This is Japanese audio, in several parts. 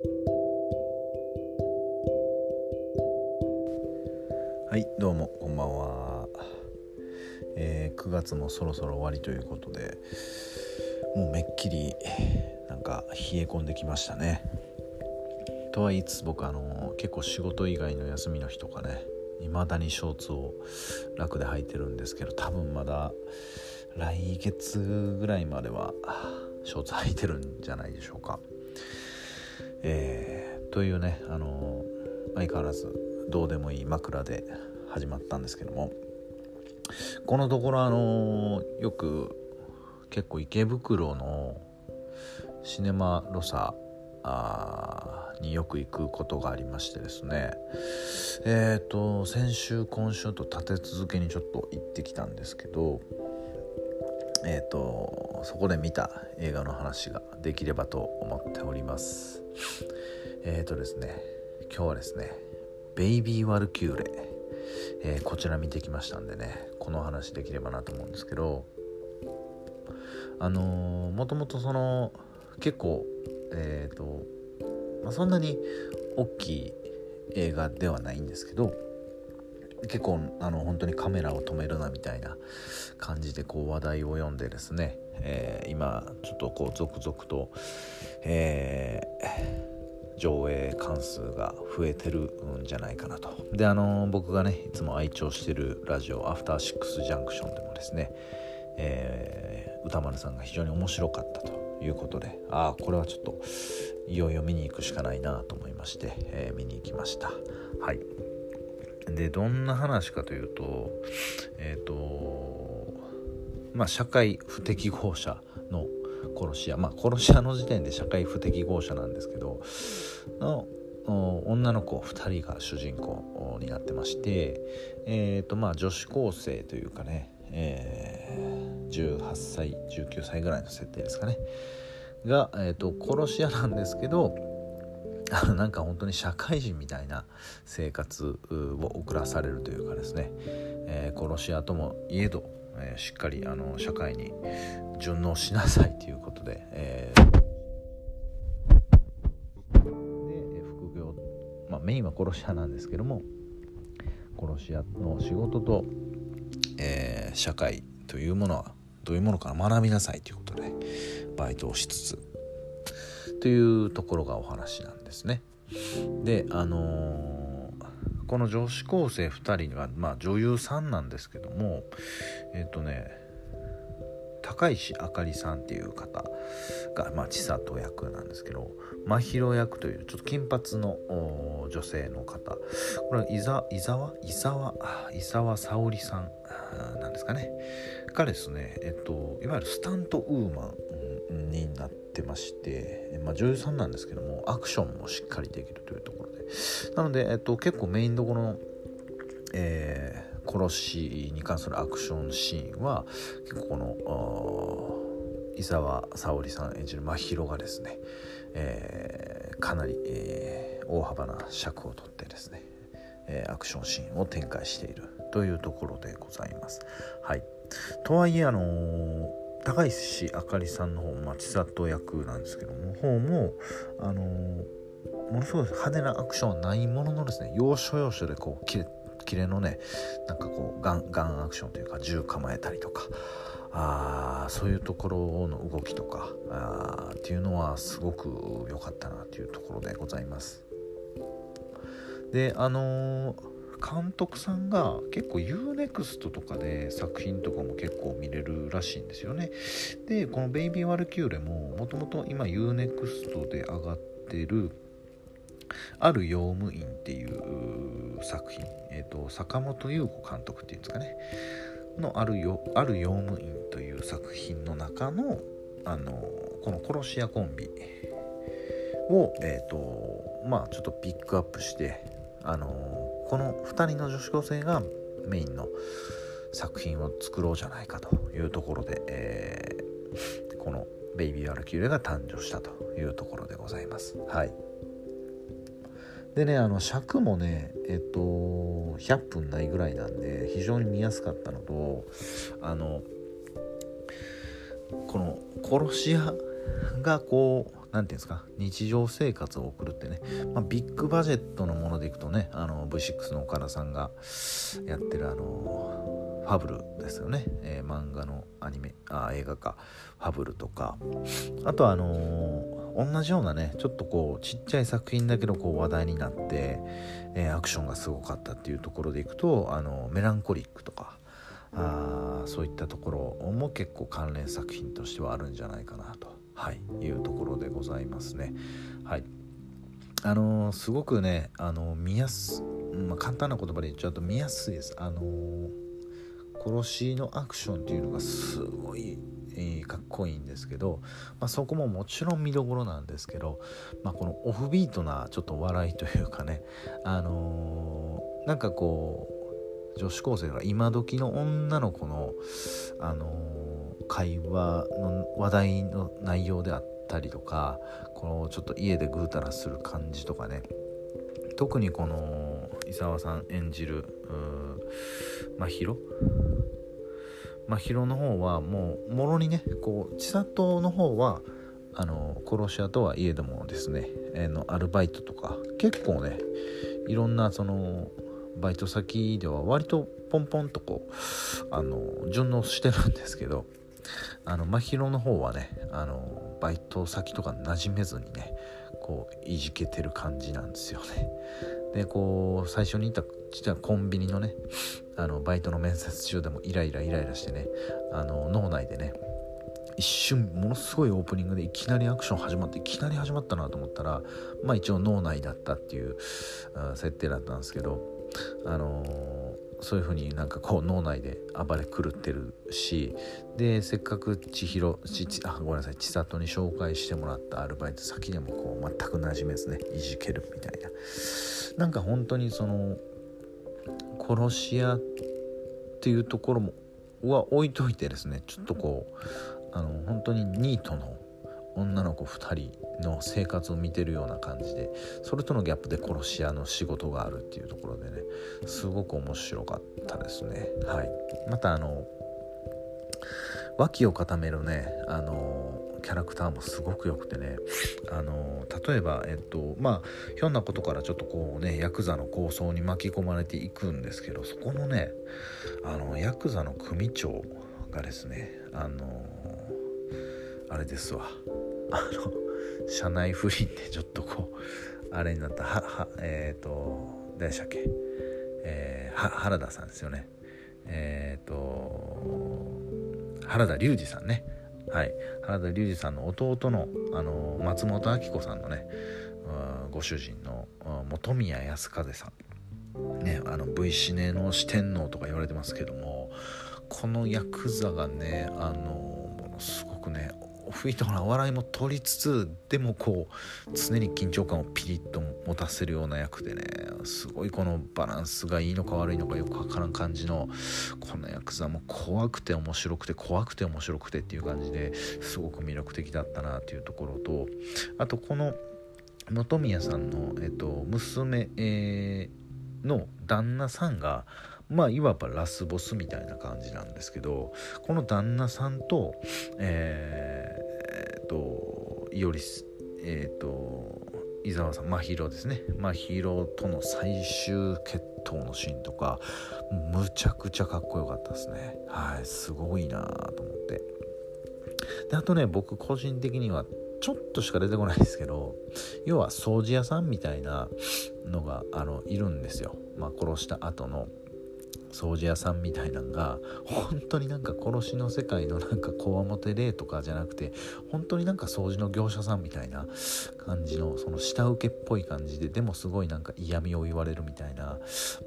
はいどうもこんばんは、えー、9月もそろそろ終わりということでもうめっきりなんか冷え込んできましたねとはいつつ僕あの結構仕事以外の休みの日とかね未だにショーツを楽で履いてるんですけど多分まだ来月ぐらいまではショーツ履いてるんじゃないでしょうか。えー、というね、あの相変わらずどうでもいい枕で始まったんですけどもこのところあのよく結構池袋のシネマロサによく行くことがありましてですね。えっ、と先週今週と立て続けにちょっと行ってきたんですけどえっ、ー、とそこで見た映画の話ができればと思っております。えっ、ー、とですね今日はですね「ベイビー・ワルキューレ」えー、こちら見てきましたんでねこの話できればなと思うんですけどあのー、もともとその結構えっ、と、まあ、そんなに大きい映画ではないんですけど結構あの本当にカメラを止めるなみたいな感じでこう話題を読んでですね、えー、今ちょっとこう続々と、えー、上映関数が増えてるんじゃないかなと。であの僕がねいつも愛聴してるラジオ「アフターシックスジャンクション」でもですね、えー、歌丸さんが非常に面白かったということでああこれはちょっといよいよ見に行くしかないなと思いまして、えー、見に行きました。はい。でどんな話かというとえっ、ー、とまあ社会不適合者の殺し屋。まあ殺し屋の時点で社会不適合者なんですけどの女の子2人が主人公になってましてえっ、ー、とまあ女子高生というかねえー、18歳19歳ぐらいの設定ですかね。が、えーと、殺し屋なんですけど なんか本当に社会人みたいな生活を送らされるというかですね、えー、殺し屋ともいえど、えー、しっかりあの社会に順応しなさいということで、えー、で副業、まあ、メインは殺し屋なんですけども殺し屋の仕事とえー、社会というものはどういうものか学びなさいということでバイトをしつつというところがお話なんですね。であのー、この女子高生2人には、まあ、女優さんなんですけどもえっ、ー、とね高石あかりさんっていう方が、まあ、千里役なんですけど真宙役というちょっと金髪の女性の方。これは伊沢伊沢？伊沢？伊沢沙織さんなんですかね。がですねえっといわゆるスタントウーマンになってまして、まあ、女優さんなんですけどもアクションもしっかりできるというところでなので、えっと、結構メインどころの、えー、殺しに関するアクションシーンは結構この伊沢沙織さん演じる真宙がですね、えー、かなり、えー、大幅な尺を取ってですね、え、アクションシーンを展開しているというところでございます。はい、とはいえあの、高石あかりさんの方、まあ、千里役なんですけども方もあのー、ものすごい派手なアクションはないもののですね要所要所でこうキレキレのねなんかこうガンガンアクションというか銃構えたりとかあそういうところの動きとかあっていうのはすごく良かったなというところでございます。であのー監督さんが結構 UNEXT とかで作品とかも結構見れるらしいんですよね。でこの「ベイビー・ワルキューレ」ももともと今 UNEXT で上がってるある用務員っていう作品、えーと、坂本優子監督っていうんですかね。のあるよある用務員という作品の中のあのこの殺し屋コンビを、えーとまあ、ちょっとピックアップしてあのこの2人の女子高生がメインの作品を作ろうじゃないかというところで、えー、この「ベイビー・アルキューレ」が誕生したというところでございます。はいでねあの尺もねえっと100分ないぐらいなんで非常に見やすかったのとあのこの殺し屋がこう何て言うんですか日常生活を送るってね、まあ、ビッグバジェットのものでいくとねあの V6 の岡田さんがやってるあのファブルですよね、えー、漫画のアニメあ映画化ファブルとか。あとあのー、同じようなねちょっとこうちっちゃい作品だけどこう話題になって、えー、アクションがすごかったっていうところでいくとあのメランコリックとか。あそういったところも結構関連作品としてはあるんじゃないかなと、はい、いうところでございますね。はいあのー、すごくね、あのー、見やす、まあ、簡単な言葉で言っちゃうと見やすいです。あのー、殺しのアクションっていうのがすごい、えー、かっこいいんですけど、まあ、そこももちろん見どころなんですけど、まあ、このオフビートなちょっと笑いというかね、あのー、なんかこう女子高生が今時の女の子の、あのー、会話の話題の内容であったりとかこのちょっと家でぐうたらする感じとかね。特にこの伊沢さん演じる真宙？真宙の方はもうもろにねこう千里の方はあの殺し屋とはいえどもですね、えー、のアルバイトとか結構ねいろんなそのバイト先では割とポンポンとこうあの順応してるんですけどあの真宙の方はねあのバイト先とか馴染めずにねこういじけてる感じなんですよね。でこう最初に言った実はコンビニのねあのバイトの面接中でもイライライライラしてねあの脳内でね一瞬ものすごいオープニングでいきなりアクション始まっていきなり始まったなと思ったらまあ一応脳内だったっていう設定だったんですけどあのー、そういう風になんかこう脳内で暴れ狂ってるしでせっかく千尋ちあごめんなさい千里に紹介してもらったアルバイト先でもこう全く馴染めずねいじけるみたいな。なんか本当にその殺し屋っていうところもは置いといてですねちょっとこうあの本当にニートの女の子2人の生活を見てるような感じでそれとのギャップで殺し屋の仕事があるっていうところでねすごく面白かったですね。はい。またあの脇を固めるねあのキャラクターもすごく良くてねあの例えばえっとまあひょんなことからちょっとこうねヤクザの構想に巻き込まれていくんですけどそこのねあのヤクザの組長がですねあのあれですわ。あの社内不倫でちょっとこうあれになった。ははえっ、ー、と誰でしたっけ、えー、は原田さんですよね。えっ、ー、と原田龍二さんね。はい。原田龍二さんの弟のあの松本明子さんのねご主人の本宮康風さん。ねあの V シネの四天王とか言われてますけどもこのヤクザがねあのものすごくねフィートな笑いも取りつつでもこう常に緊張感をピリッと持たせるような役でねすごいこのバランスがいいのか悪いのかよくわからん感じのこのヤクザも怖くて面白くて怖くて面白くてっていう感じですごく魅力的だったなっていうところとあとこの本宮さんの、えっと、娘、えー、の旦那さんがまあいわばラスボスみたいな感じなんですけどこの旦那さんとえといおりえー、と伊沢さん真宙ですね。真宙との最終決闘のシーンとかむちゃくちゃかっこよかったですね。はいすごいなと思って。であとね僕個人的にはちょっとしか出てこないですけど要は掃除屋さんみたいなのがあのいるんですよ、まあ、殺した後の。掃除屋さんみたいなんが本当になんか殺しの世界のなんかこわもて霊とかじゃなくて本当になんか掃除の業者さんみたいな感じのその下請けっぽい感じででもすごいなんか嫌味を言われるみたいな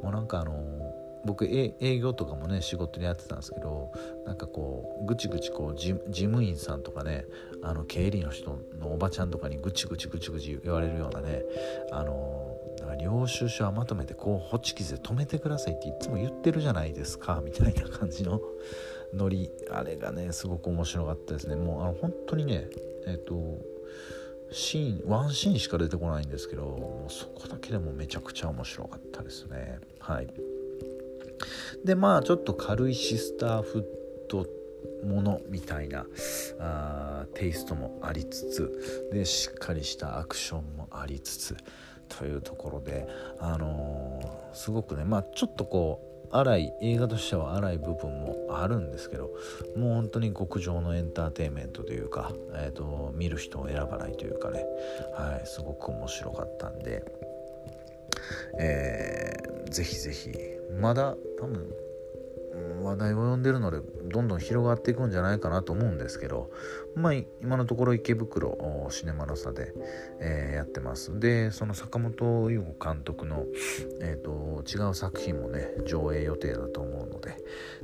もうなんかあの僕営業とかもね仕事でやってたんですけどなんかこうぐちぐちこう事務員さんとかねあの経理の人のおばちゃんとかにぐちぐちぐちぐち言われるようなねあの領収書はまとめてこうホチキスで止めてくださいっていつも言ってるじゃないですかみたいな感じのノリ。あれがねすごく面白かったですね。もうあの本当にねえっ、とシーンワンシーンしか出てこないんですけどもうそこだけでもめちゃくちゃ面白かったですね。はい。でまあちょっと軽いシスターフッドものみたいなあテイストもありつつでしっかりしたアクションもありつつというところで、あのー、すごくねまあちょっとこう荒い映画としては荒い部分もあるんですけどもう本当に極上のエンターテインメントというか、えーと、見る人を選ばないというかね、はい、すごく面白かったんで、え、ぜひぜひ。まだ多分話題を呼んでるのでどんどん広がっていくんじゃないかなと思うんですけど、まあ、今のところ池袋シネマの差で、えー、やってます。でその坂本優吾監督の、えーと、違う作品もね上映予定だと思うので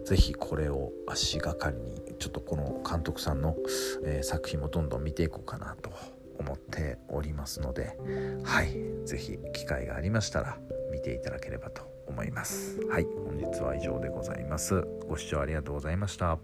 是非これを足がかりにちょっとこの監督さんの、えー、作品もどんどん見ていこうかなと思っておりますのではい是非機会がありましたら見ていただければと思います。はい本日は以上でございます。ご視聴ありがとうございました。